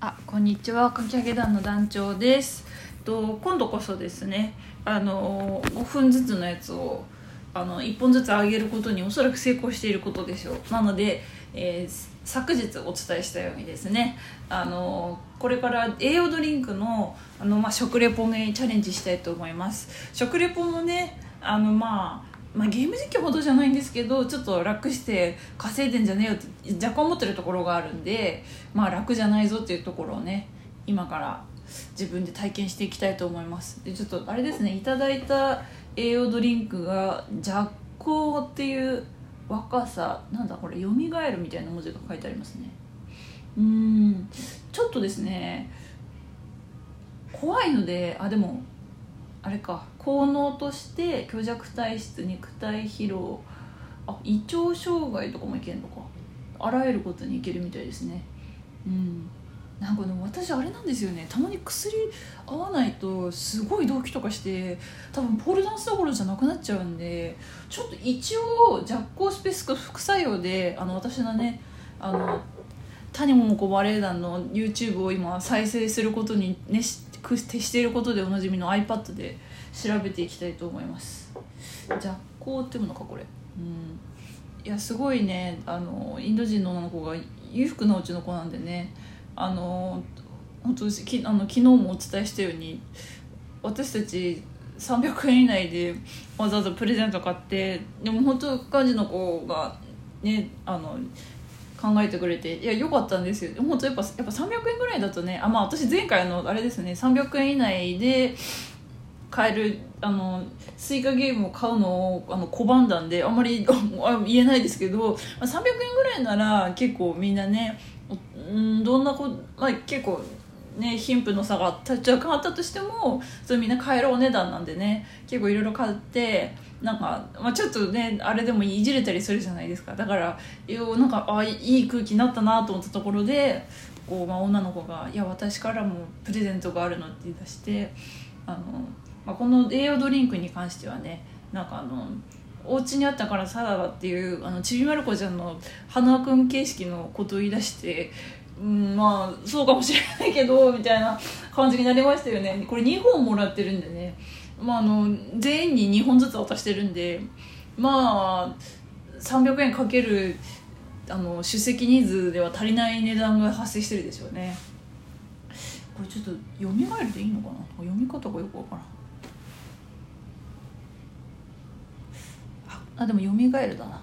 あこんにちは。かき上げ団の団長です。と今度こそですねあの5分ずつのやつをあの1本ずつ上げることにおそらく成功していることでしょう。なので、えー、昨日お伝えしたようにですねあのこれから栄養ドリンクのあの、まあ、食レポにチャレンジしたいと思います。食レポもねあのまあまあ、ゲーム実況ほどじゃないんですけどちょっと楽して稼いでんじゃねえよって若干思ってるところがあるんでまあ楽じゃないぞっていうところをね今から自分で体験していきたいと思います。でちょっとあれですねいただいた栄養ドリンクが若光っていう若さなんだこれよみがえるみたいな文字が書いてありますね。うんちょっとですね怖いのであでもあれか。効能として虚弱体質肉体疲労。あ胃腸障害とかもいけんのか。あらゆることにいけるみたいですね。うん。なんかでも私あれなんですよね。たまに薬合わないとすごい動悸とかして多分ポールダンスどころじゃなくなっちゃうんでちょっと一応弱行スペースク副作用であの私のねあの谷桃子バレエ団の YouTube を今再生することにね徹していることでおなじみの iPad で調べていきたいと思います。じゃあこうっていうのかこれ。うん。いやすごいねあのインド人の女の子が裕福なうちの子なんでねあの本当きあの昨日もお伝えしたように私たち300円以内でわざわざプレゼント買ってでも本当幹事の子がねあの考えてくれていや良かったんですよ。本当やっぱやっぱ300円ぐらいだとねあまあ私前回のあれですね300円以内で買えるあのスイカゲームを買うのをあの拒んだんで あんまり言えないですけど、まあ、300円ぐらいなら結構みんなねうんどんなこ、まあ、結構ね貧富の差が若干あったとしてもそれみんな買えるお値段なんでね結構いろいろ買ってなんか、まあ、ちょっとねあれでもいじれたりするじゃないですか。だからなんかあいい空気になったなと思ったところでこう、まあ、女の子が「いや私からもプレゼントがあるの」って言い出してあの、まあ、この栄養ドリンクに関してはねなんかあのお家にあったからサラダっていうあのちびまる子ちゃんの花くん形式のことを言い出してうん、まあそうかもしれないけどみたいな感じになりましたよね。これ2本もらってるんでね。まあ、あの全員に2本ずつ渡してるんでまあ300円かけるあの出席人数では足りない値段が発生してるでしょうね。これちょっと読み替えるでいいのかな？読み方がよくわからん。あでも読み替えるだな。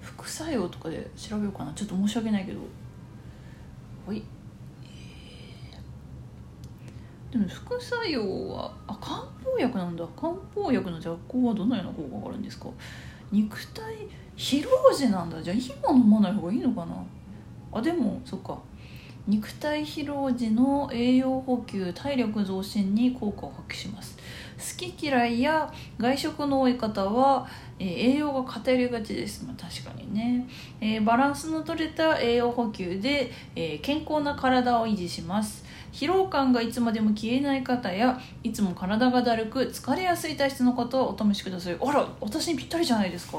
副作用とかで調べようかな。ちょっと申し訳ないけど。はい。でも副作用はあ漢方薬なんだ。漢方薬の弱効はどのような効果があるんですか？肉体疲労時なんだ。じゃあ今飲まない方がいいのかな？あでもそっか。肉体疲労時の栄養補給体力増進に効果を発揮します。好き嫌いや外食の多い方は、えー、栄養が偏りがちです、まあ、確かにね、えー、バランスの取れた栄養補給で、えー、健康な体を維持します。疲労感がいつまでも消えない方やいつも体がだるく疲れやすい体質の方はお試しください。あら私にぴったりじゃないですか。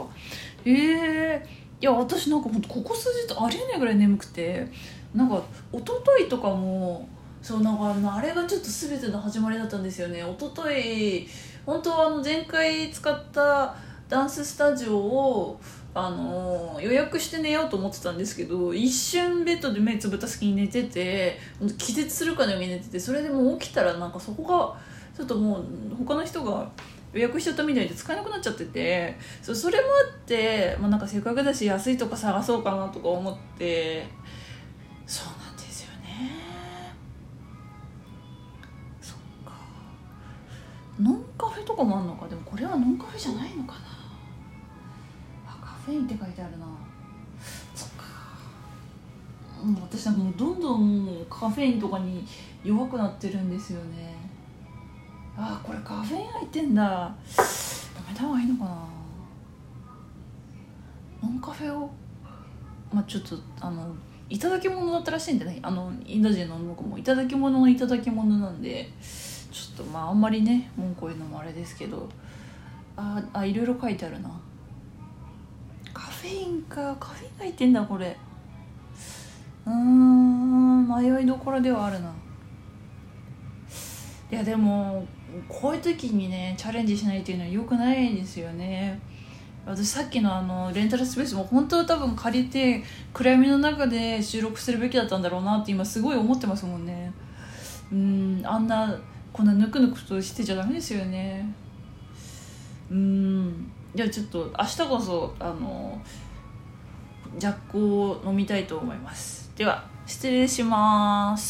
ええー、や私なんかほんとここ数日ありえないぐらい眠くて。なんか一昨日とかもそうなんかあれがちょっと全ての始まりだったんですよね。一昨日本当はあの前回使ったダンススタジオをあの予約して寝ようと思ってたんですけど一瞬ベッドで目つぶった隙に寝てて気絶するかのように寝ててそれでもう起きたらなんかそこがちょっともう他の人が予約しちゃったみたいで使えなくなっちゃっててそそれもあって、まあ、なんかせっかくだし安いとこ探そうかなとか思ってそうなんですよね。そっか。ノンカフェとかもあんのか？でもこれはノンカフェじゃないのかな。あカフェインって書いてあるな。そっか、うん、私なんかもうどんどんカフェインとかに弱くなってるんですよね。あこれカフェイン入ってんだ。やめた方がいいのかな。ノンカフェをまあちょっとあのいただき物だったらしいんでね。あのインド人の僕もいただき物のいただき物なんでちょっとまああんまりね文句言うのもあれですけど。ああいろいろ書いてあるな。カフェインか。カフェイン入ってんだこれ。うーん迷いどころではあるな。いやでもこういう時にねチャレンジしないっていうのはよくないですよね。私さっきのあのレンタルスペースも本当は多分借りて暗闇の中で収録するべきだったんだろうなって今すごい思ってますもんね。うんあんなこんなぬくぬくとしてちゃダメですよね。うん。じゃあちょっと明日こそあのジャックを飲みたいと思います。では失礼します。